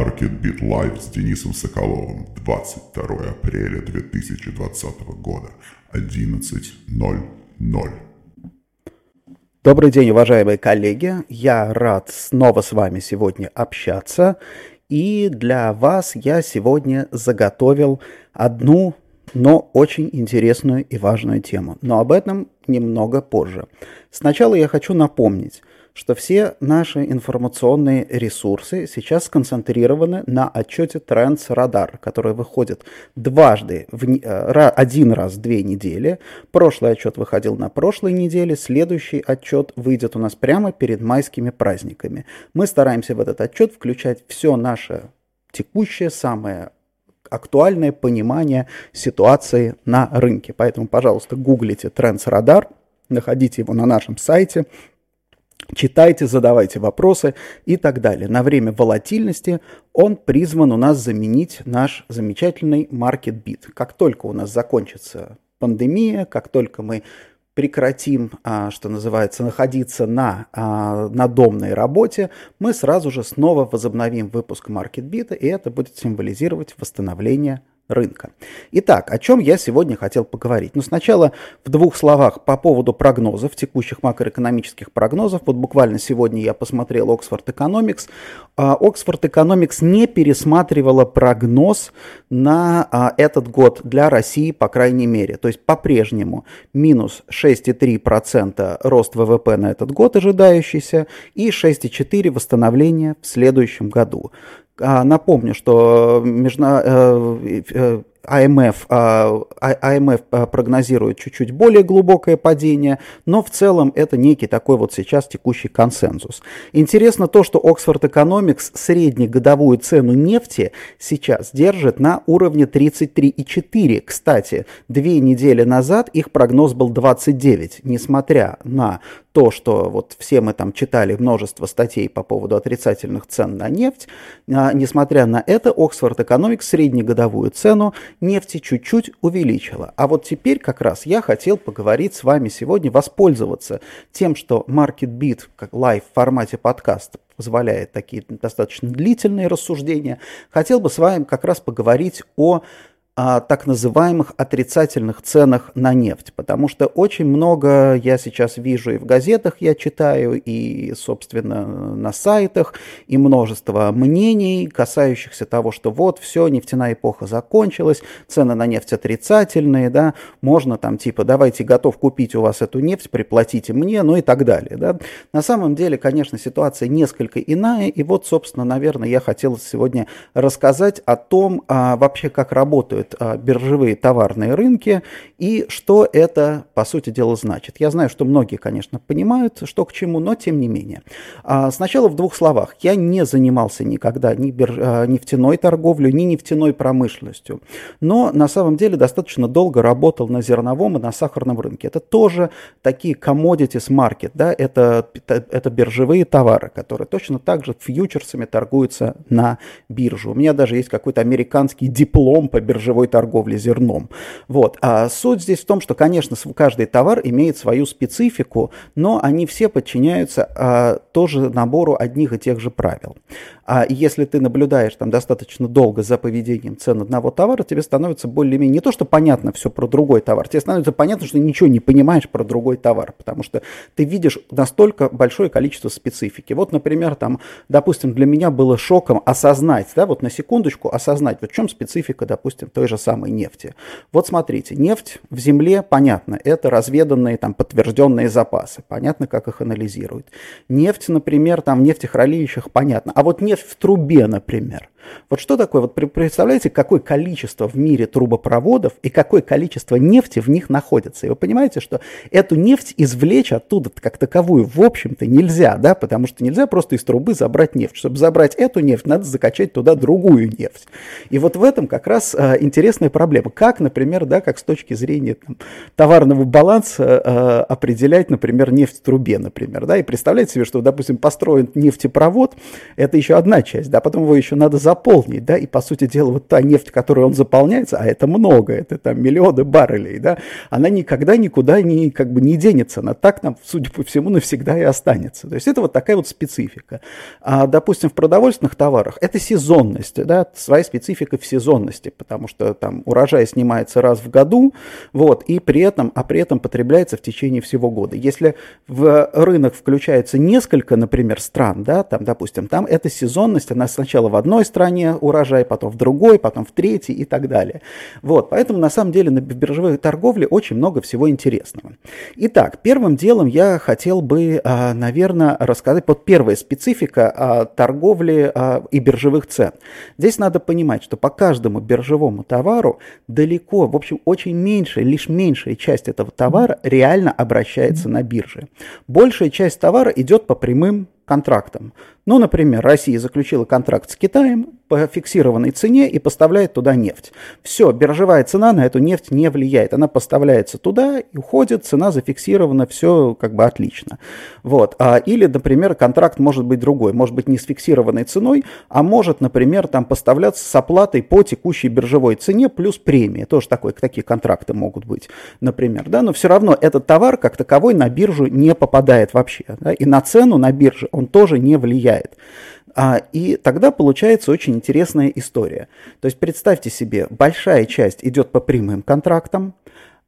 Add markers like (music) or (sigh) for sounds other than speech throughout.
Market Beat Live с Денисом Соколовым 22 апреля 2020 года 11.00. Добрый день, уважаемые коллеги. Я рад снова с вами сегодня общаться. И для вас я сегодня заготовил одну, но очень интересную и важную тему. Но об этом немного позже. Сначала я хочу напомнить, что все наши информационные ресурсы сейчас сконцентрированы на отчете Trends Radar, который выходит дважды, в, э, один раз в две недели. Прошлый отчет выходил на прошлой неделе, следующий отчет выйдет у нас прямо перед майскими праздниками. Мы стараемся в этот отчет включать все наше текущее, самое актуальное понимание ситуации на рынке. Поэтому, пожалуйста, гуглите Trends Radar, находите его на нашем сайте, Читайте, задавайте вопросы и так далее. На время волатильности он призван у нас заменить наш замечательный bit. Как только у нас закончится пандемия, как только мы прекратим, а, что называется, находиться на а, надомной работе, мы сразу же снова возобновим выпуск Beat, и это будет символизировать восстановление рынка. Итак, о чем я сегодня хотел поговорить? Ну, сначала в двух словах по поводу прогнозов, текущих макроэкономических прогнозов. Вот буквально сегодня я посмотрел Oxford Economics. Oxford Economics не пересматривала прогноз на а, этот год для России, по крайней мере. То есть по-прежнему минус 6,3% рост ВВП на этот год ожидающийся и 6,4% восстановления в следующем году. А, напомню, что межна... АМФ, АМФ а, а, прогнозирует чуть-чуть более глубокое падение, но в целом это некий такой вот сейчас текущий консенсус. Интересно то, что Oxford Economics среднегодовую цену нефти сейчас держит на уровне 33,4. Кстати, две недели назад их прогноз был 29, несмотря на то, что вот все мы там читали множество статей по поводу отрицательных цен на нефть, а, несмотря на это, Oxford Economics среднегодовую цену нефти чуть-чуть увеличила. А вот теперь как раз я хотел поговорить с вами сегодня, воспользоваться тем, что Market Beat, как live в формате подкаста, позволяет такие достаточно длительные рассуждения. Хотел бы с вами как раз поговорить о о так называемых отрицательных ценах на нефть, потому что очень много я сейчас вижу и в газетах я читаю, и, собственно, на сайтах, и множество мнений, касающихся того, что вот, все, нефтяная эпоха закончилась, цены на нефть отрицательные, да, можно там типа, давайте готов купить у вас эту нефть, приплатите мне, ну и так далее, да. На самом деле, конечно, ситуация несколько иная, и вот, собственно, наверное, я хотел сегодня рассказать о том, а, вообще, как работают биржевые товарные рынки и что это, по сути дела, значит. Я знаю, что многие, конечно, понимают, что к чему, но тем не менее. А, сначала в двух словах. Я не занимался никогда ни бирж... А, нефтяной торговлей, ни нефтяной промышленностью, но на самом деле достаточно долго работал на зерновом и на сахарном рынке. Это тоже такие commodities market, да, это, это биржевые товары, которые точно так же фьючерсами торгуются на бирже. У меня даже есть какой-то американский диплом по биржевой биржевой торговли зерном. Вот. А суть здесь в том, что, конечно, каждый товар имеет свою специфику, но они все подчиняются а, тоже набору одних и тех же правил. А если ты наблюдаешь там достаточно долго за поведением цен одного товара, тебе становится более-менее не то, что понятно все про другой товар, тебе становится понятно, что ничего не понимаешь про другой товар, потому что ты видишь настолько большое количество специфики. Вот, например, там, допустим, для меня было шоком осознать, да, вот на секундочку осознать, вот в чем специфика, допустим, той же самой нефти. Вот смотрите, нефть в земле, понятно, это разведанные, там, подтвержденные запасы, понятно, как их анализируют. Нефть, например, там в нефтехранилищах, понятно, а вот нефть в трубе, например. Вот что такое? Вот представляете, какое количество в мире трубопроводов и какое количество нефти в них находится. И вы понимаете, что эту нефть извлечь оттуда как таковую, в общем-то, нельзя, да, потому что нельзя просто из трубы забрать нефть. Чтобы забрать эту нефть, надо закачать туда другую нефть. И вот в этом как раз а, интересная проблема. Как, например, да, как с точки зрения там, товарного баланса а, определять, например, нефть в трубе, например, да, и представляете себе, что, допустим, построен нефтепровод, это еще одна часть, да, потом его еще надо заполнить, да, и, по сути дела, вот та нефть, которой он заполняется, а это много, это там миллионы баррелей, да, она никогда никуда не, как бы не денется, она так нам, судя по всему, навсегда и останется. То есть это вот такая вот специфика. А, допустим, в продовольственных товарах это сезонность, да, своя специфика в сезонности, потому что там урожай снимается раз в году, вот, и при этом, а при этом потребляется в течение всего года. Если в рынок включается несколько, например, стран, да, там, допустим, там эта сезонность, она сначала в одной стране урожай, потом в другой, потом в третьей и так далее. Вот, поэтому на самом деле на биржевой торговле очень много всего интересного. Итак, первым делом я хотел бы, а, наверное, рассказать вот первая специфика а, торговли а, и биржевых цен. Здесь надо понимать, что по каждому биржевому товару далеко, в общем, очень меньшая, лишь меньшая часть этого товара реально обращается на бирже. Большая часть товара идет по прямым контрактам. Ну, например, Россия заключила контракт с Китаем по фиксированной цене и поставляет туда нефть. Все, биржевая цена на эту нефть не влияет. Она поставляется туда и уходит, цена зафиксирована, все как бы отлично. Вот. А, или, например, контракт может быть другой. Может быть не с фиксированной ценой, а может, например, там поставляться с оплатой по текущей биржевой цене плюс премия. Тоже такой, такие контракты могут быть, например. Да? Но все равно этот товар как таковой на биржу не попадает вообще. Да? И на цену на бирже тоже не влияет. А, и тогда получается очень интересная история. То есть представьте себе, большая часть идет по прямым контрактам,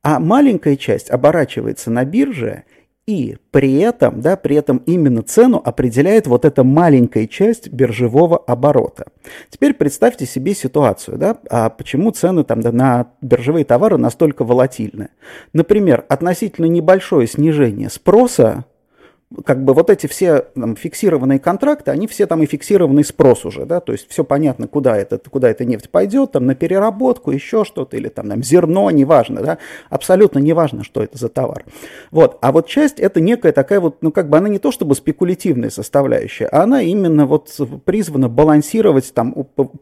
а маленькая часть оборачивается на бирже, и при этом, да, при этом именно цену определяет вот эта маленькая часть биржевого оборота. Теперь представьте себе ситуацию, да, а почему цены там, да, на биржевые товары настолько волатильны. Например, относительно небольшое снижение спроса как бы вот эти все там, фиксированные контракты, они все там и фиксированный спрос уже, да, то есть все понятно, куда, это, куда эта нефть пойдет, там на переработку, еще что-то, или там, там зерно, неважно, да, абсолютно неважно, что это за товар. Вот, а вот часть это некая такая вот, ну как бы она не то чтобы спекулятивная составляющая, а она именно вот призвана балансировать там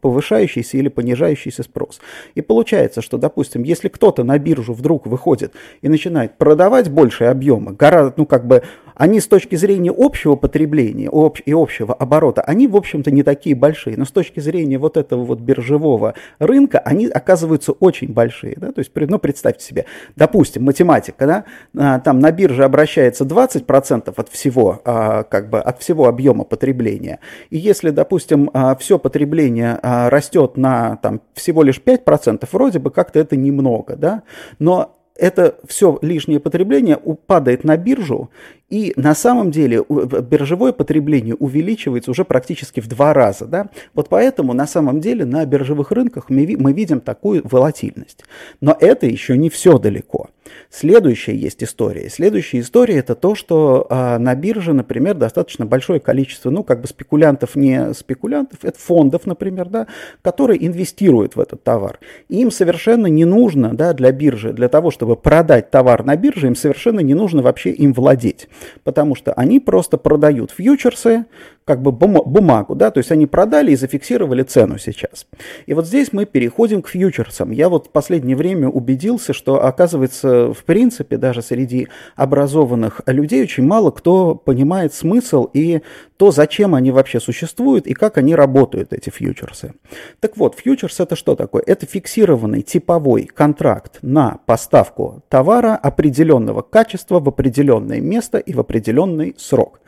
повышающийся или понижающийся спрос. И получается, что, допустим, если кто-то на биржу вдруг выходит и начинает продавать большие объемы, гораздо, ну как бы они с точки зрения общего потребления и общего оборота, они, в общем-то, не такие большие. Но с точки зрения вот этого вот биржевого рынка, они оказываются очень большие. Да? То есть, ну, представьте себе, допустим, математика, да? А, там на бирже обращается 20% от всего, а, как бы, от всего объема потребления. И если, допустим, а, все потребление растет на там, всего лишь 5%, вроде бы как-то это немного, да? но это все лишнее потребление упадает на биржу, и на самом деле биржевое потребление увеличивается уже практически в два раза. Да? Вот поэтому на самом деле на биржевых рынках мы, мы видим такую волатильность. Но это еще не все далеко. Следующая есть история. Следующая история это то, что а, на бирже, например, достаточно большое количество, ну, как бы спекулянтов, не спекулянтов, это фондов, например, да, которые инвестируют в этот товар. Им совершенно не нужно, да, для биржи, для того, чтобы продать товар на бирже, им совершенно не нужно вообще им владеть. Потому что они просто продают фьючерсы, как бы бумагу, да, то есть они продали и зафиксировали цену сейчас. И вот здесь мы переходим к фьючерсам. Я вот в последнее время убедился, что, оказывается, в принципе, даже среди образованных людей очень мало кто понимает смысл и то, зачем они вообще существуют и как они работают, эти фьючерсы. Так вот, фьючерс это что такое? Это фиксированный типовой контракт на поставку товара определенного качества в определенное место и в определенный срок.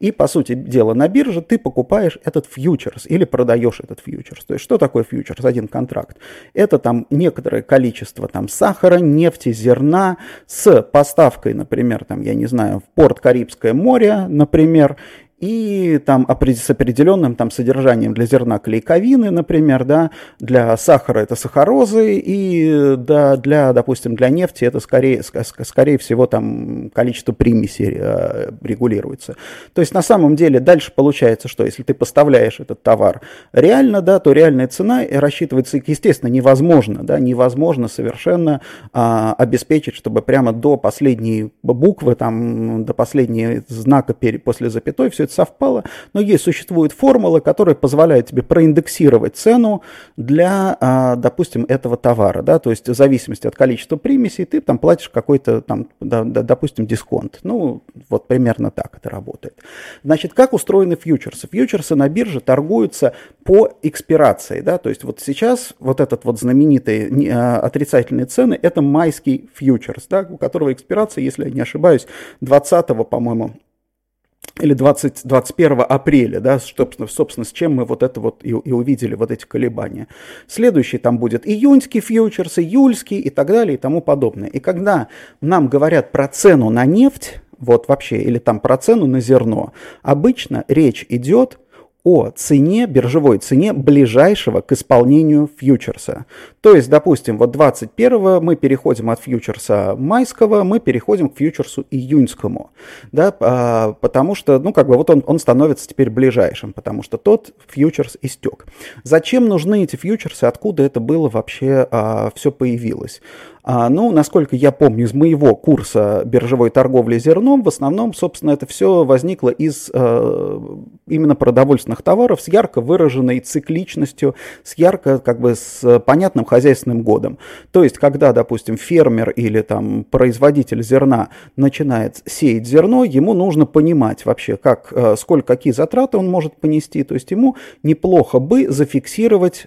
И, по сути дела, на бирже ты покупаешь этот фьючерс или продаешь этот фьючерс. То есть, что такое фьючерс? Один контракт. Это там некоторое количество там сахара, нефти, зерна с поставкой, например, там, я не знаю, в порт Карибское море, например, и там с определенным там содержанием для зерна клейковины, например, да, для сахара это сахарозы, и да, для, допустим, для нефти это скорее, скорее всего там количество примесей э, регулируется. То есть на самом деле дальше получается, что если ты поставляешь этот товар реально, да, то реальная цена рассчитывается, естественно, невозможно, да, невозможно совершенно а, обеспечить, чтобы прямо до последней буквы, там, до последнего знака после запятой все это совпало, но есть, существует формула, которая позволяет тебе проиндексировать цену для, а, допустим, этого товара, да, то есть в зависимости от количества примесей ты там платишь какой-то там, допустим, дисконт. Ну, вот примерно так это работает. Значит, как устроены фьючерсы? Фьючерсы на бирже торгуются по экспирации, да, то есть вот сейчас вот этот вот знаменитый а, отрицательные цены, это майский фьючерс, да, у которого экспирация, если я не ошибаюсь, 20 по-моему, или 20, 21 апреля, да, собственно, собственно, с чем мы вот это вот и, и увидели, вот эти колебания. Следующий там будет июньский фьючерс, июльский и так далее и тому подобное. И когда нам говорят про цену на нефть, вот вообще, или там про цену на зерно, обычно речь идет о цене, биржевой цене ближайшего к исполнению фьючерса. То есть, допустим, вот 21 мы переходим от фьючерса майского, мы переходим к фьючерсу июньскому, да, а, потому что, ну, как бы вот он, он становится теперь ближайшим, потому что тот фьючерс истек. Зачем нужны эти фьючерсы, откуда это было вообще а, все появилось? А, ну, насколько я помню из моего курса биржевой торговли зерном, в основном, собственно, это все возникло из э, именно продовольственных товаров с ярко выраженной цикличностью, с ярко, как бы, с понятным хозяйственным годом. То есть, когда, допустим, фермер или там производитель зерна начинает сеять зерно, ему нужно понимать вообще, как, э, сколько, какие затраты он может понести. То есть, ему неплохо бы зафиксировать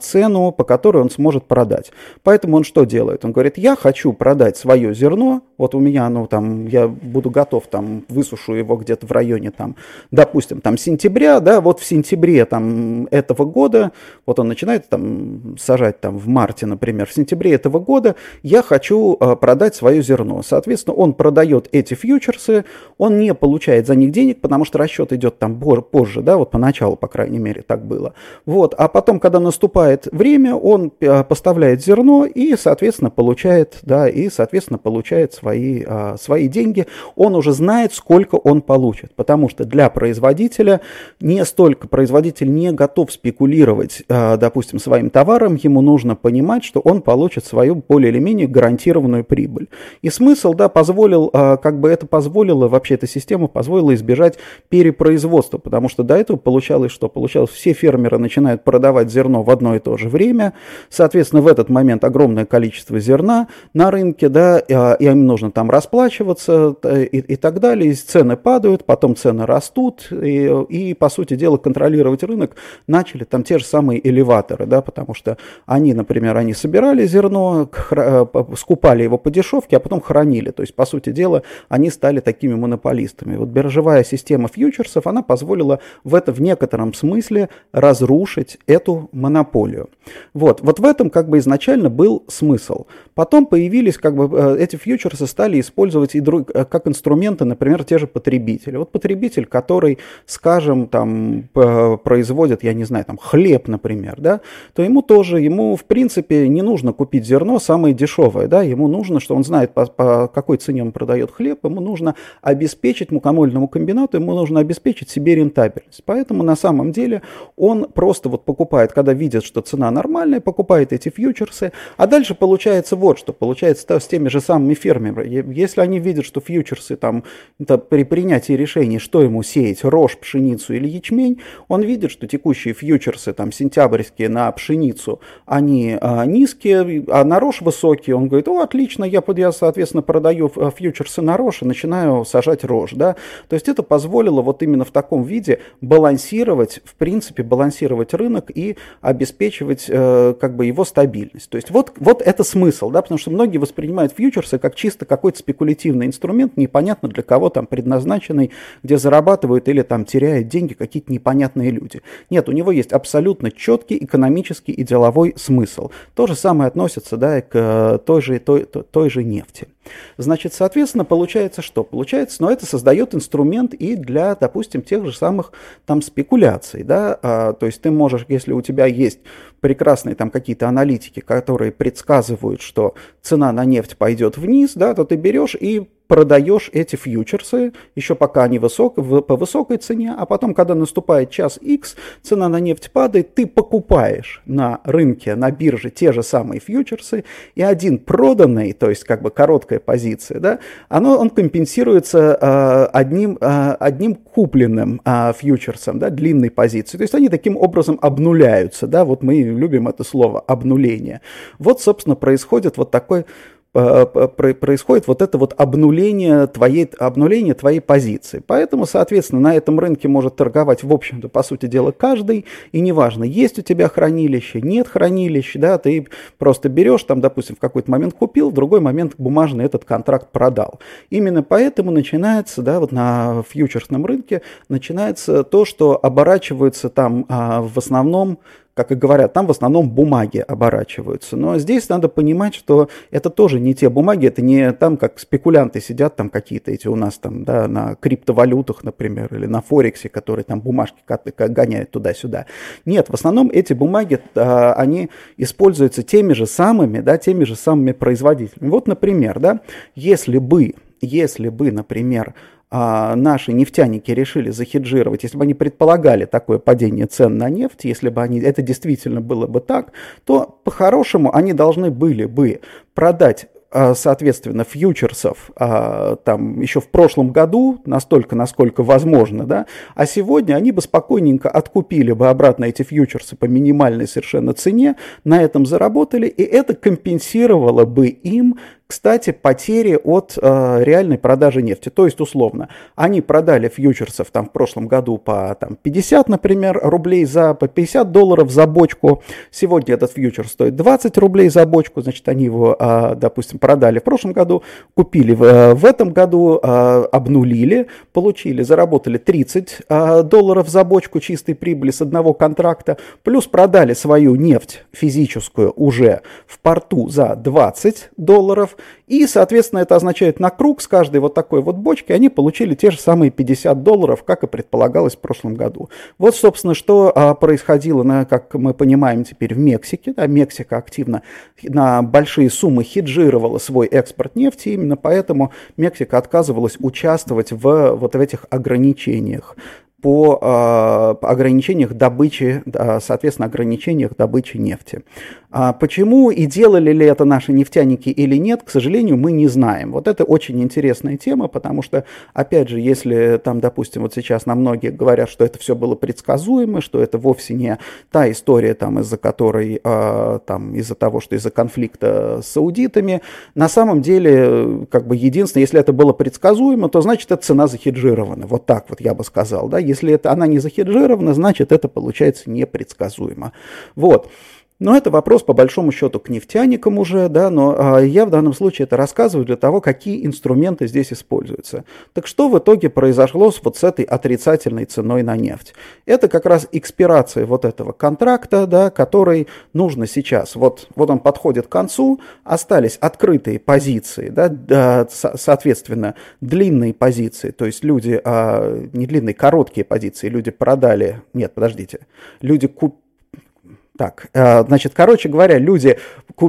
цену, по которой он сможет продать. Поэтому он что делает? Он говорит, я хочу продать свое зерно, вот у меня оно там, я буду готов, там, высушу его где-то в районе, там, допустим, там, сентября, да, вот в сентябре, там, этого года, вот он начинает, там, сажать, там, в марте, например, в сентябре этого года я хочу а, продать свое зерно. Соответственно, он продает эти фьючерсы, он не получает за них денег, потому что расчет идет там позже, да, вот поначалу, по крайней мере, так было. Вот, а потом, когда наступает время, он э, поставляет зерно и, соответственно, получает, да, и, соответственно, получает свои, а, свои деньги. Он уже знает, сколько он получит, потому что для производителя не столько, производитель не готов спекулировать, а, допустим, своим товаром, ему нужно понимать, что он получит свою более или менее гарантированную прибыль. И смысл, да, позволил, а, как бы это позволило, вообще эта система позволила избежать перепроизводства, потому что до этого получалось что? Получалось, все фермеры начинают продавать зерно в одно и то же время. Соответственно, в этот момент огромное количество зерна на рынке, да, и им нужно там расплачиваться и, и так далее. И цены падают, потом цены растут, и, и, по сути дела, контролировать рынок начали там те же самые элеваторы, да, потому что они, например, они собирали зерно, э, скупали его по дешевке, а потом хранили. То есть, по сути дела, они стали такими монополистами. Вот биржевая система фьючерсов, она позволила в это в некотором смысле разрушить эту монополию. Вот, вот в этом как бы изначально был смысл. Потом появились как бы э, эти фьючерсы стали использовать и друг, э, как инструменты, например, те же потребители. Вот потребитель, который, скажем, там производит, я не знаю, там хлеб, например, да, то ему тоже, ему в принципе не нужно купить зерно самое дешевое, да, ему нужно, что он знает по, по какой цене он продает хлеб, ему нужно обеспечить мукомольному комбинату, ему нужно обеспечить себе рентабельность. Поэтому на самом деле он просто вот покупает, когда видит что цена нормальная, покупает эти фьючерсы, а дальше получается вот что, получается с теми же самыми фермерами. Если они видят, что фьючерсы там это при принятии решения, что ему сеять, рожь, пшеницу или ячмень, он видит, что текущие фьючерсы там сентябрьские на пшеницу, они а, низкие, а на рожь высокие, он говорит, о, отлично, я, я соответственно продаю а, фьючерсы на рожь и начинаю сажать рожь, да, то есть это позволило вот именно в таком виде балансировать, в принципе, балансировать рынок и обеспечивать э, как бы его стабильность. То есть вот, вот это смысл, да, потому что многие воспринимают фьючерсы как чисто какой-то спекулятивный инструмент, непонятно для кого там предназначенный, где зарабатывают или там теряют деньги какие-то непонятные люди. Нет, у него есть абсолютно четкий экономический и деловой смысл. То же самое относится да, к э, той же, той, той же нефти. Значит, соответственно, получается что? Получается, но ну, это создает инструмент и для, допустим, тех же самых там спекуляций, да, а, то есть ты можешь, если у тебя есть прекрасные там какие-то аналитики, которые предсказывают, что цена на нефть пойдет вниз, да, то ты берешь и продаешь эти фьючерсы, еще пока они высок, по высокой цене, а потом, когда наступает час X, цена на нефть падает, ты покупаешь на рынке, на бирже те же самые фьючерсы, и один проданный, то есть как бы короткая позиция, да, оно, он компенсируется э, одним, э, одним купленным э, фьючерсом, да, длинной позицией. То есть они таким образом обнуляются, да, вот мы любим это слово, обнуление. Вот, собственно, происходит вот такой происходит вот это вот обнуление твоей, обнуление твоей позиции. Поэтому, соответственно, на этом рынке может торговать, в общем-то, по сути дела, каждый, и неважно, есть у тебя хранилище, нет хранилища, да, ты просто берешь, там, допустим, в какой-то момент купил, в другой момент бумажный этот контракт продал. Именно поэтому начинается, да, вот на фьючерсном рынке начинается то, что оборачивается там а, в основном как и говорят, там в основном бумаги оборачиваются. Но здесь надо понимать, что это тоже не те бумаги, это не там, как спекулянты сидят, там какие-то эти у нас там, да, на криптовалютах, например, или на Форексе, которые там бумажки гоняют туда-сюда. Нет, в основном эти бумаги, а, они используются теми же самыми, да, теми же самыми производителями. Вот, например, да, если бы, если бы, например, а, наши нефтяники решили захеджировать, если бы они предполагали такое падение цен на нефть, если бы они, это действительно было бы так, то по-хорошему они должны были бы продать а, соответственно, фьючерсов а, там еще в прошлом году, настолько, насколько возможно, да, а сегодня они бы спокойненько откупили бы обратно эти фьючерсы по минимальной совершенно цене, на этом заработали, и это компенсировало бы им кстати, потери от э, реальной продажи нефти. То есть, условно, они продали фьючерсов там в прошлом году по там, 50, например, рублей за, по 50 долларов за бочку. Сегодня этот фьючер стоит 20 рублей за бочку, значит, они его, э, допустим, продали в прошлом году, купили в, э, в этом году, э, обнулили, получили, заработали 30 э, долларов за бочку чистой прибыли с одного контракта, плюс продали свою нефть физическую уже в порту за 20 долларов, и, соответственно, это означает на круг с каждой вот такой вот бочки они получили те же самые 50 долларов, как и предполагалось в прошлом году. Вот, собственно, что а, происходило, на, как мы понимаем теперь, в Мексике. Да, Мексика активно на большие суммы хеджировала свой экспорт нефти, именно поэтому Мексика отказывалась участвовать в вот в этих ограничениях по э, ограничениях добычи, соответственно, ограничениях добычи нефти. А почему и делали ли это наши нефтяники или нет, к сожалению, мы не знаем. Вот это очень интересная тема, потому что, опять же, если там, допустим, вот сейчас на многие говорят, что это все было предсказуемо, что это вовсе не та история, там, из-за которой, э, там, из-за того, что из-за конфликта с саудитами, на самом деле, как бы единственное, если это было предсказуемо, то значит, эта цена захеджирована. Вот так вот я бы сказал, да, если это, она не захеджирована, значит, это получается непредсказуемо. Вот. Но это вопрос, по большому счету, к нефтяникам уже, да, но а, я в данном случае это рассказываю для того, какие инструменты здесь используются. Так что в итоге произошло с вот с этой отрицательной ценой на нефть? Это как раз экспирация вот этого контракта, да, который нужно сейчас. Вот, вот он подходит к концу, остались открытые позиции, да, да соответственно, длинные позиции, то есть люди, а, не длинные, короткие позиции, люди продали, нет, подождите, люди купили, так, э, значит, короче говоря, люди,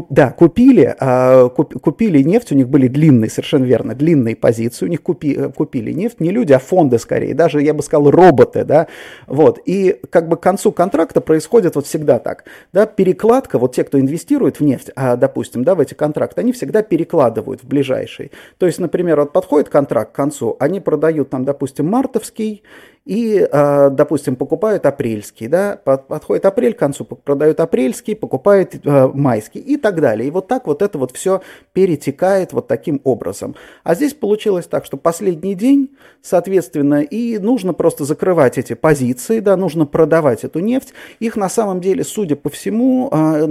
да, купили, э, купили нефть, у них были длинные, совершенно верно, длинные позиции, у них купи, э, купили нефть, не люди, а фонды скорее, даже, я бы сказал, роботы, да, вот, и как бы к концу контракта происходит вот всегда так, да, перекладка, вот те, кто инвестирует в нефть, а, допустим, да, в эти контракты, они всегда перекладывают в ближайший, то есть, например, вот подходит контракт к концу, они продают там, допустим, мартовский, и, а, допустим, покупают апрельский, да, подходит апрель к концу, продают апрельский, покупают а, майский. И так далее. И вот так вот это вот все перетекает вот таким образом. А здесь получилось так, что последний день, соответственно, и нужно просто закрывать эти позиции, да, нужно продавать эту нефть. Их на самом деле, судя по всему, а,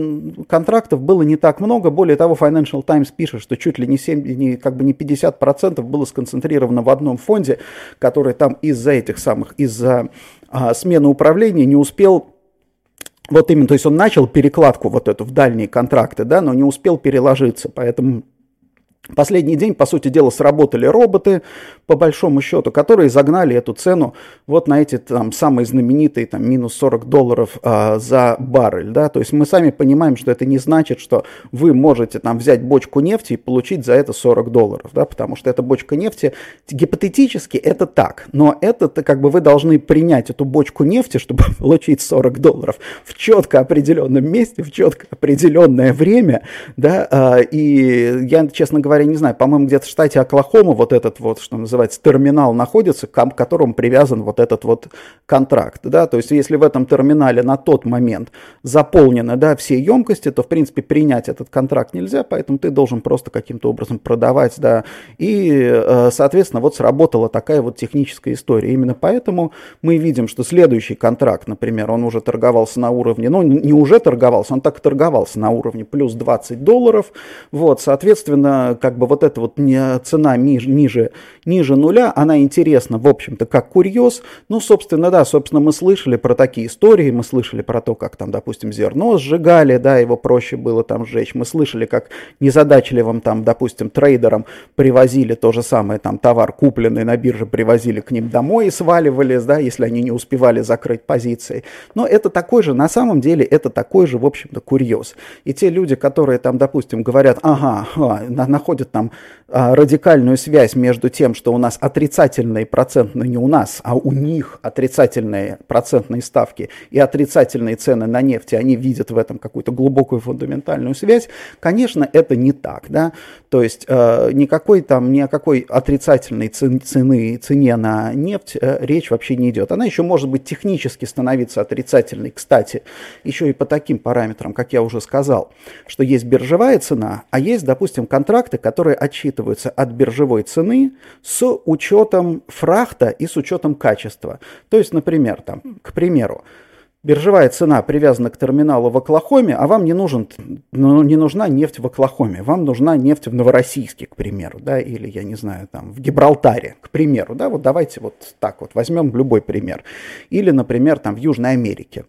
контрактов было не так много. Более того, Financial Times пишет, что чуть ли не, 7, не, как бы не 50% было сконцентрировано в одном фонде, который там из-за этих самых из-за а, смены управления не успел вот именно, то есть он начал перекладку вот эту в дальние контракты, да, но не успел переложиться, поэтому Последний день, по сути дела, сработали роботы, по большому счету, которые загнали эту цену вот на эти там самые знаменитые там минус 40 долларов а, за баррель, да, то есть мы сами понимаем, что это не значит, что вы можете там взять бочку нефти и получить за это 40 долларов, да, потому что эта бочка нефти, гипотетически это так, но это как бы вы должны принять эту бочку нефти, чтобы (laughs) получить 40 долларов в четко определенном месте, в четко определенное время, да, а, и я, честно говоря, не знаю, по-моему, где-то в штате Оклахома вот этот вот, что называется, терминал находится, к которому привязан вот этот вот контракт, да, то есть если в этом терминале на тот момент заполнены, да, все емкости, то, в принципе, принять этот контракт нельзя, поэтому ты должен просто каким-то образом продавать, да, и, э, соответственно, вот сработала такая вот техническая история. Именно поэтому мы видим, что следующий контракт, например, он уже торговался на уровне, ну, не уже торговался, он так и торговался на уровне плюс 20 долларов, вот, соответственно, как бы вот эта вот цена ниже, ниже, ниже нуля, она интересна, в общем-то, как курьез. Ну, собственно, да, собственно, мы слышали про такие истории, мы слышали про то, как там, допустим, зерно сжигали, да, его проще было там сжечь. Мы слышали, как незадачливым там, допустим, трейдерам привозили то же самое, там, товар, купленный на бирже, привозили к ним домой и сваливали, да, если они не успевали закрыть позиции. Но это такой же, на самом деле, это такой же, в общем-то, курьез. И те люди, которые там, допустим, говорят, ага, а, находят там а, радикальную связь между тем, что у нас отрицательные процентные, не у нас, а у них отрицательные процентные ставки и отрицательные цены на нефть, и они видят в этом какую-то глубокую фундаментальную связь, конечно, это не так, да, то есть э, никакой там, ни о какой отрицательной цены, цене на нефть э, речь вообще не идет. Она еще может быть технически становиться отрицательной, кстати, еще и по таким параметрам, как я уже сказал, что есть биржевая цена, а есть, допустим, контракты, которые отчитываются от биржевой цены с учетом фрахта и с учетом качества. То есть, например, там, к примеру, биржевая цена привязана к терминалу в Оклахоме, а вам не, нужен, ну, не нужна нефть в Оклахоме, вам нужна нефть в Новороссийске, к примеру, да, или, я не знаю, там, в Гибралтаре, к примеру, да, вот давайте вот так вот возьмем любой пример. Или, например, там, в Южной Америке.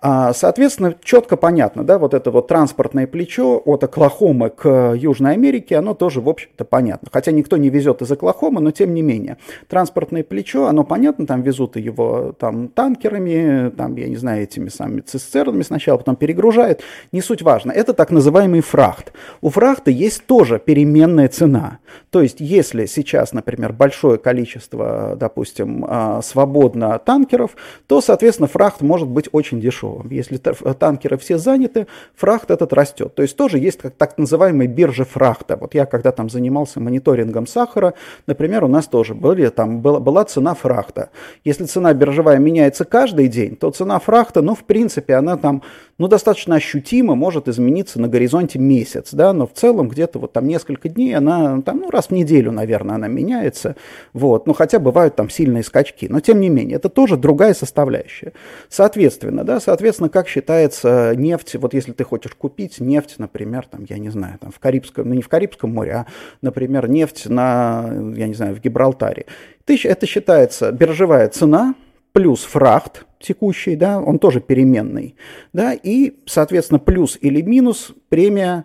А, соответственно, четко понятно, да, вот это вот транспортное плечо от Оклахомы к Южной Америке, оно тоже, в общем-то, понятно. Хотя никто не везет из Оклахомы, но тем не менее. Транспортное плечо, оно понятно, там везут его там танкерами, там, я не знаю, этими самыми цистернами сначала, потом перегружает. Не суть важно. Это так называемый фрахт. У фрахта есть тоже переменная цена. То есть, если сейчас, например, большое количество, допустим, а, свободно танкеров, то, соответственно, фрахт может быть очень дешевым. Если танкеры все заняты, фрахт этот растет. То есть, тоже есть так называемые биржи фрахта. Вот я когда там занимался мониторингом сахара, например, у нас тоже были, там была, была цена фрахта. Если цена биржевая меняется каждый день, то цена фрахта фрахта, ну, в принципе, она там, ну, достаточно ощутимо может измениться на горизонте месяц, да, но в целом где-то вот там несколько дней она, там, ну, раз в неделю, наверное, она меняется, вот, ну, хотя бывают там сильные скачки, но тем не менее, это тоже другая составляющая. Соответственно, да, соответственно, как считается нефть, вот если ты хочешь купить нефть, например, там, я не знаю, там, в Карибском, ну, не в Карибском море, а, например, нефть на, я не знаю, в Гибралтаре, это считается биржевая цена, плюс фрахт текущий, да, он тоже переменный, да, и, соответственно, плюс или минус премия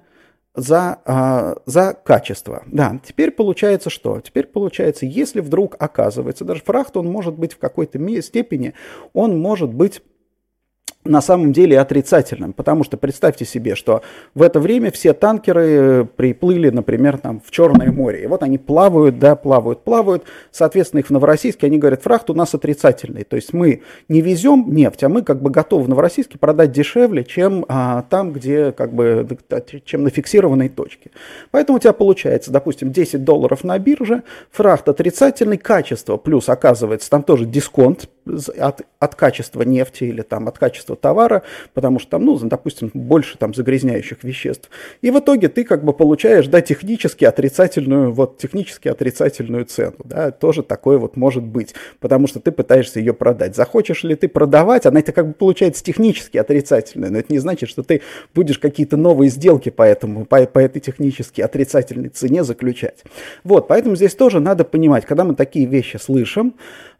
за, а, за качество. Да, теперь получается что? Теперь получается, если вдруг оказывается, даже фрахт, он может быть в какой-то степени, он может быть на самом деле отрицательным, потому что представьте себе, что в это время все танкеры э, приплыли, например, там, в Черное море, и вот они плавают, да, плавают, плавают, соответственно, их в Новороссийске, они говорят, фрахт у нас отрицательный, то есть мы не везем нефть, а мы как бы готовы в Новороссийске продать дешевле, чем а, там, где как бы, чем на фиксированной точке. Поэтому у тебя получается, допустим, 10 долларов на бирже, фрахт отрицательный, качество плюс, оказывается, там тоже дисконт от, от качества нефти или там от качества качество товара, потому что там, ну, допустим, больше там загрязняющих веществ. И в итоге ты как бы получаешь, да, технически отрицательную, вот, технически отрицательную цену, да, тоже такое вот может быть, потому что ты пытаешься ее продать. Захочешь ли ты продавать, она это как бы получается технически отрицательная, но это не значит, что ты будешь какие-то новые сделки по этому, по, по этой технически отрицательной цене заключать. Вот, поэтому здесь тоже надо понимать, когда мы такие вещи слышим,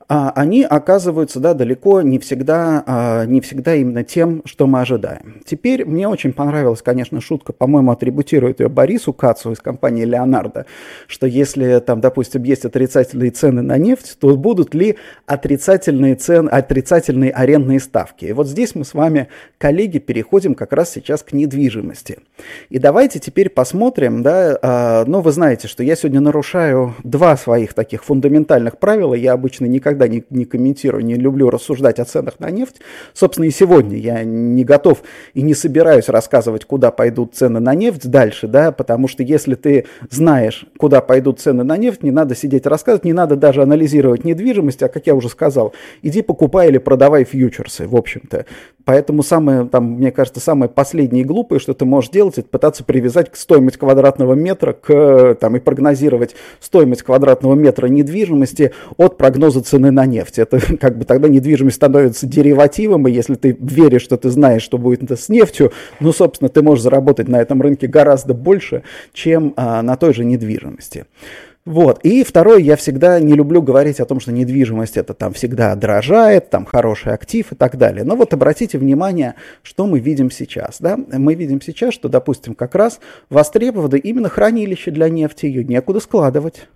они оказываются да, далеко не всегда, а, не всегда именно тем, что мы ожидаем. Теперь мне очень понравилась, конечно, шутка, по-моему, атрибутирует ее Борису Кацу из компании «Леонардо», что если там, допустим, есть отрицательные цены на нефть, то будут ли отрицательные цены, отрицательные арендные ставки. И вот здесь мы с вами, коллеги, переходим как раз сейчас к недвижимости. И давайте теперь посмотрим, да, а, ну, вы знаете, что я сегодня нарушаю два своих таких фундаментальных правила, я обычно никогда не, не комментирую, не люблю рассуждать о ценах на нефть. Собственно, и сегодня я не готов и не собираюсь рассказывать, куда пойдут цены на нефть дальше, да, потому что если ты знаешь, куда пойдут цены на нефть, не надо сидеть рассказывать, не надо даже анализировать недвижимость, а, как я уже сказал, иди покупай или продавай фьючерсы, в общем-то. Поэтому самое, там, мне кажется, самое последнее и глупое, что ты можешь делать, это пытаться привязать стоимость квадратного метра к, там, и прогнозировать стоимость квадратного метра недвижимости от прогноза цены на нефть. Это (laughs) как бы тогда недвижимость становится деривативом, и если ты веришь, что ты знаешь, что будет с нефтью, ну, собственно, ты можешь заработать на этом рынке гораздо больше, чем а, на той же недвижимости. Вот. И второе, я всегда не люблю говорить о том, что недвижимость это там всегда дорожает, там хороший актив и так далее. Но вот обратите внимание, что мы видим сейчас. Да? Мы видим сейчас, что, допустим, как раз востребовано именно хранилище для нефти, ее некуда складывать.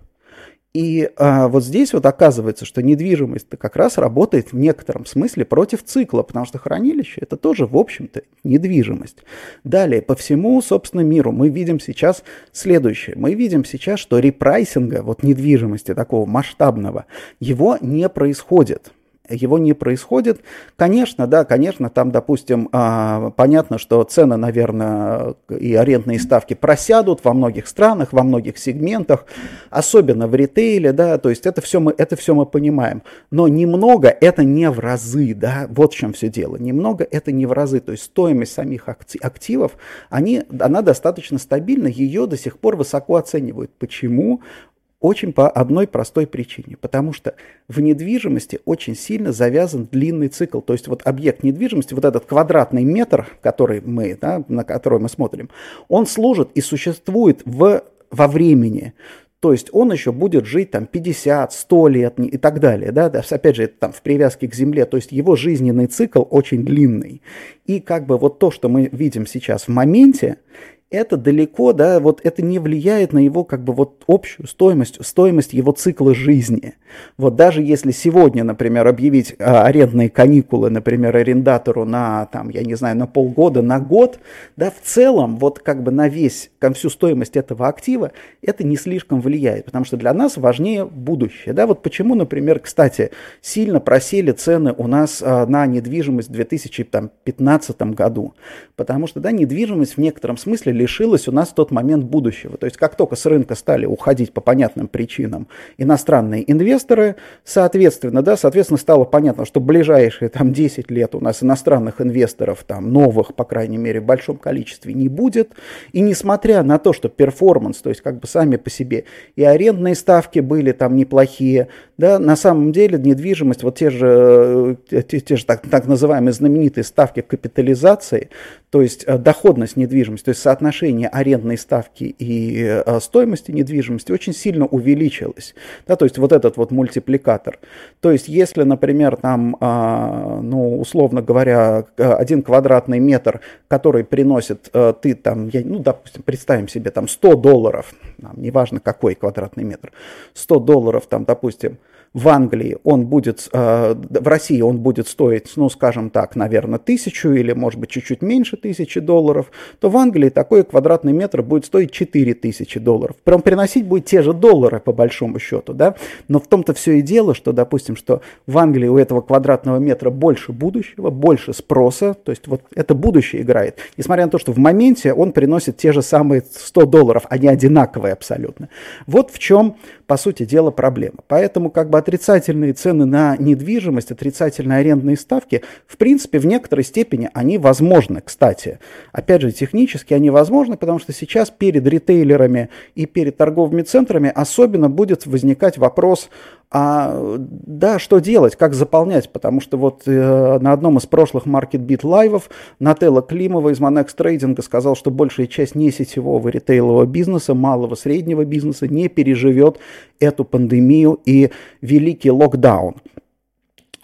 И а, вот здесь вот оказывается, что недвижимость как раз работает в некотором смысле против цикла, потому что хранилище это тоже, в общем-то, недвижимость. Далее, по всему, собственно, миру мы видим сейчас следующее. Мы видим сейчас, что репрайсинга вот недвижимости такого масштабного, его не происходит его не происходит. Конечно, да, конечно, там, допустим, а, понятно, что цены, наверное, и арендные ставки просядут во многих странах, во многих сегментах, особенно в ритейле, да, то есть это все мы, это все мы понимаем. Но немного это не в разы, да, вот в чем все дело. Немного это не в разы, то есть стоимость самих активов, они, она достаточно стабильна, ее до сих пор высоко оценивают. Почему? Очень по одной простой причине, потому что в недвижимости очень сильно завязан длинный цикл, то есть вот объект недвижимости, вот этот квадратный метр, который мы, да, на который мы смотрим, он служит и существует в, во времени. То есть он еще будет жить там 50, 100 лет и так далее. Да? Опять же, это там в привязке к Земле. То есть его жизненный цикл очень длинный. И как бы вот то, что мы видим сейчас в моменте, это далеко, да, вот это не влияет на его как бы вот общую стоимость, стоимость его цикла жизни. Вот даже если сегодня, например, объявить а, арендные каникулы, например, арендатору на, там, я не знаю, на полгода, на год, да, в целом вот как бы на весь, на всю стоимость этого актива это не слишком влияет, потому что для нас важнее будущее, да, вот почему, например, кстати, сильно просели цены у нас а, на недвижимость в 2015 году, потому что, да, недвижимость в некотором смысле лишилась у нас в тот момент будущего. То есть как только с рынка стали уходить по понятным причинам иностранные инвесторы, соответственно, да, соответственно, стало понятно, что ближайшие там 10 лет у нас иностранных инвесторов, там новых, по крайней мере, в большом количестве не будет. И несмотря на то, что перформанс, то есть как бы сами по себе и арендные ставки были там неплохие, да, на самом деле недвижимость, вот те же, э, те, те же так, так называемые знаменитые ставки капитализации, то есть э, доходность недвижимости, то есть соотношение арендной ставки и э, стоимости недвижимости очень сильно увеличилось. Да, то есть вот этот вот мультипликатор. То есть если, например, там, а, ну, условно говоря, один квадратный метр, который приносит э, ты там, я, ну, допустим, представим себе там 100 долларов, неважно какой квадратный метр, 100 долларов там, допустим, в Англии он будет, э, в России он будет стоить, ну, скажем так, наверное, тысячу или, может быть, чуть-чуть меньше тысячи долларов, то в Англии такой квадратный метр будет стоить 4 тысячи долларов. Прям приносить будет те же доллары, по большому счету, да, но в том-то все и дело, что, допустим, что в Англии у этого квадратного метра больше будущего, больше спроса, то есть вот это будущее играет, несмотря на то, что в моменте он приносит те же самые 100 долларов, они одинаковые абсолютно. Вот в чем, по сути дела, проблема. Поэтому как бы отрицательные цены на недвижимость, отрицательные арендные ставки, в принципе, в некоторой степени они возможны, кстати. Опять же, технически они возможны, потому что сейчас перед ритейлерами и перед торговыми центрами особенно будет возникать вопрос, а да, что делать, как заполнять, потому что вот э, на одном из прошлых MarketBeat лайвов Нателла Климова из Monex Trading сказал, что большая часть не сетевого ритейлового бизнеса, малого среднего бизнеса не переживет эту пандемию и великий локдаун.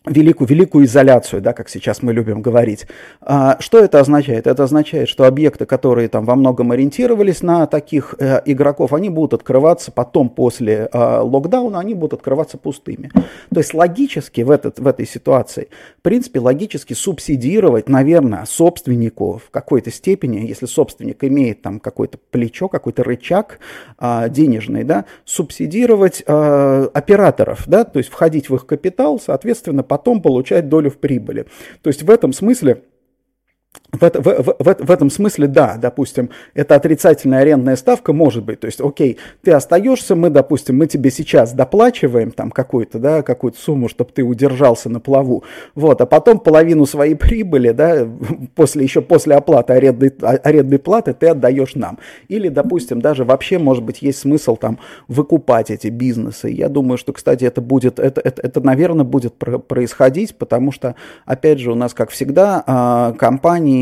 Великую, великую изоляцию, да, как сейчас мы любим говорить. А, что это означает? Это означает, что объекты, которые там во многом ориентировались на таких э, игроков, они будут открываться потом после э, локдауна, они будут открываться пустыми. То есть логически в, этот, в этой ситуации, в принципе, логически субсидировать, наверное, собственнику в какой-то степени, если собственник имеет там какое-то плечо, какой-то рычаг э, денежный, да, субсидировать операторов, да, то есть входить в их капитал, соответственно, потом получать долю в прибыли. То есть в этом смысле в, в, в, в, этом смысле, да, допустим, это отрицательная арендная ставка может быть. То есть, окей, ты остаешься, мы, допустим, мы тебе сейчас доплачиваем там какую-то, да, какую-то сумму, чтобы ты удержался на плаву. Вот, а потом половину своей (laughs) прибыли, да, после, еще после оплаты арендной, арендной платы ты отдаешь нам. Или, допустим, даже вообще, может быть, есть смысл там выкупать эти бизнесы. Я думаю, что, кстати, это будет, это, это, это наверное, будет происходить, потому что, опять же, у нас, как всегда, а,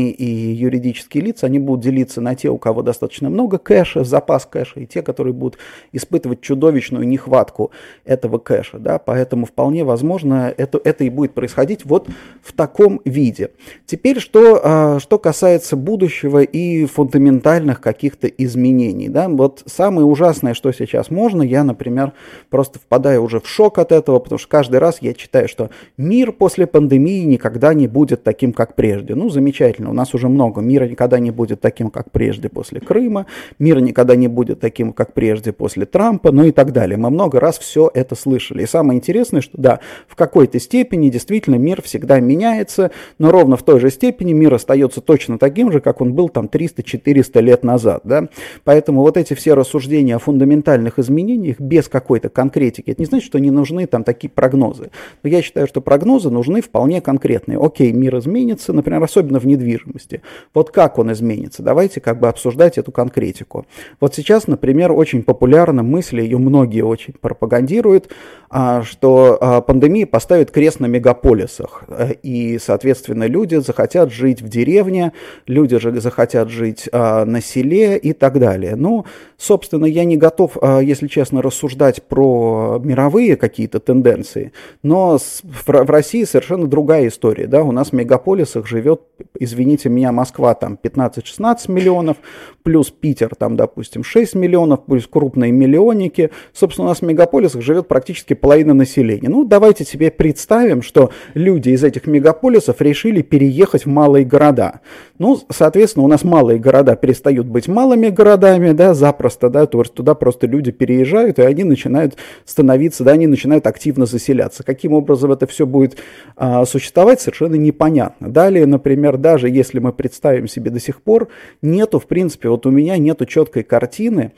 компании и юридические лица, они будут делиться на те, у кого достаточно много кэша, запас кэша, и те, которые будут испытывать чудовищную нехватку этого кэша. Да? Поэтому вполне возможно, это, это и будет происходить вот в таком виде. Теперь, что, а, что касается будущего и фундаментальных каких-то изменений. Да? Вот самое ужасное, что сейчас можно, я, например, просто впадаю уже в шок от этого, потому что каждый раз я читаю, что мир после пандемии никогда не будет таким, как прежде. Ну, замечательно у нас уже много. Мир никогда не будет таким, как прежде после Крыма, мир никогда не будет таким, как прежде после Трампа, ну и так далее. Мы много раз все это слышали. И самое интересное, что да, в какой-то степени действительно мир всегда меняется, но ровно в той же степени мир остается точно таким же, как он был там 300-400 лет назад. Да? Поэтому вот эти все рассуждения о фундаментальных изменениях без какой-то конкретики, это не значит, что не нужны там такие прогнозы. Но я считаю, что прогнозы нужны вполне конкретные. Окей, мир изменится, например, особенно в недвижимости недвижимости. Вот как он изменится? Давайте как бы обсуждать эту конкретику. Вот сейчас, например, очень популярна мысль, ее многие очень пропагандируют, а, что а, пандемия поставит крест на мегаполисах. Э, и, соответственно, люди захотят жить в деревне, люди же захотят жить а, на селе и так далее. Ну, собственно, я не готов, если честно, рассуждать про мировые какие-то тенденции, но в России совершенно другая история. Да? У нас в мегаполисах живет, извините, извините меня, Москва там 15-16 миллионов, плюс Питер там, допустим, 6 миллионов, плюс крупные миллионники. Собственно, у нас в мегаполисах живет практически половина населения. Ну, давайте себе представим, что люди из этих мегаполисов решили переехать в малые города. Ну, соответственно, у нас малые города перестают быть малыми городами, да, запросто, да, то есть туда просто люди переезжают, и они начинают становиться, да, они начинают активно заселяться. Каким образом это все будет а, существовать, совершенно непонятно. Далее, например, даже если мы представим себе до сих пор, нету, в принципе, вот у меня нету четкой картины,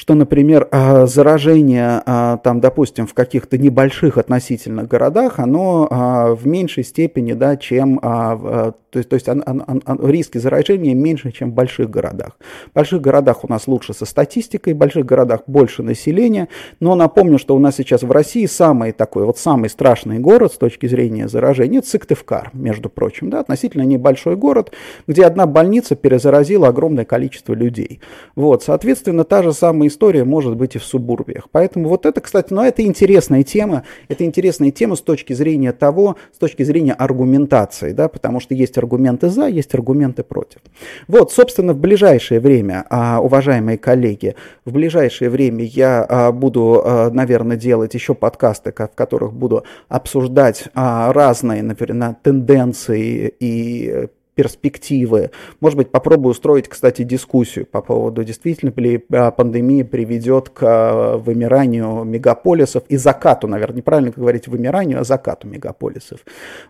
что, например, а, заражение, а, там, допустим, в каких-то небольших относительно городах, оно а, в меньшей степени, да, чем, то есть, то есть риски заражения меньше, чем в больших городах. В больших городах у нас лучше со статистикой, в больших городах больше населения, но напомню, что у нас сейчас в России самый такой, вот самый страшный город с точки зрения заражения, Сыктывкар, между прочим, да, относительно небольшой город, где одна больница перезаразила огромное количество людей. Вот, соответственно, та же самая история может быть и в субурбиях. Поэтому вот это, кстати, ну это интересная тема, это интересная тема с точки зрения того, с точки зрения аргументации, да, потому что есть аргументы за, есть аргументы против. Вот, собственно, в ближайшее время, а, уважаемые коллеги, в ближайшее время я а, буду, а, наверное, делать еще подкасты, в которых буду обсуждать разные, например, тенденции и перспективы. Может быть, попробую устроить, кстати, дискуссию по поводу, действительно ли а, пандемия приведет к а, вымиранию мегаполисов и закату, наверное, неправильно говорить вымиранию, а закату мегаполисов.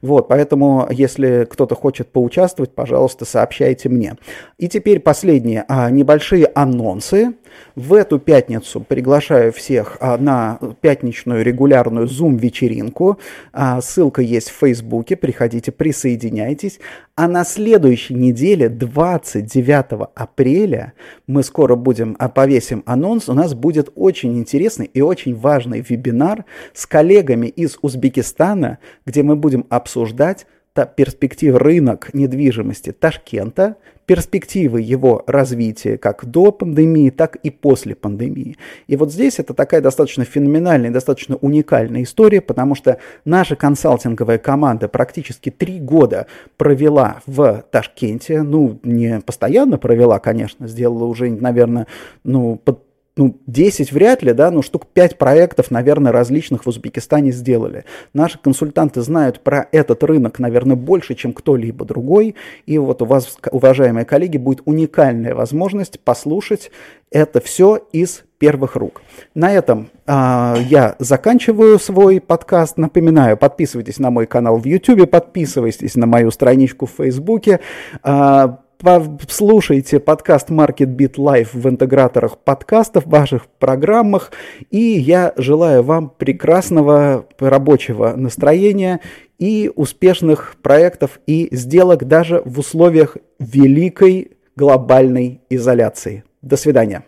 Вот, поэтому, если кто-то хочет поучаствовать, пожалуйста, сообщайте мне. И теперь последние а, небольшие анонсы. В эту пятницу приглашаю всех на пятничную регулярную Zoom-вечеринку. Ссылка есть в Фейсбуке, приходите, присоединяйтесь. А на следующей неделе, 29 апреля, мы скоро будем, а, повесим анонс, у нас будет очень интересный и очень важный вебинар с коллегами из Узбекистана, где мы будем обсуждать перспектив рынок недвижимости Ташкента, перспективы его развития как до пандемии, так и после пандемии. И вот здесь это такая достаточно феноменальная, достаточно уникальная история, потому что наша консалтинговая команда практически три года провела в Ташкенте, ну, не постоянно провела, конечно, сделала уже, наверное, ну, под ну, 10 вряд ли, да, но штук 5 проектов, наверное, различных в Узбекистане сделали. Наши консультанты знают про этот рынок, наверное, больше, чем кто-либо другой. И вот у вас, уважаемые коллеги, будет уникальная возможность послушать это все из первых рук. На этом а, я заканчиваю свой подкаст. Напоминаю, подписывайтесь на мой канал в YouTube, подписывайтесь на мою страничку в Фейсбуке. А, Слушайте подкаст Market Beat Live в интеграторах подкастов, в ваших программах. И я желаю вам прекрасного рабочего настроения и успешных проектов и сделок даже в условиях великой глобальной изоляции. До свидания.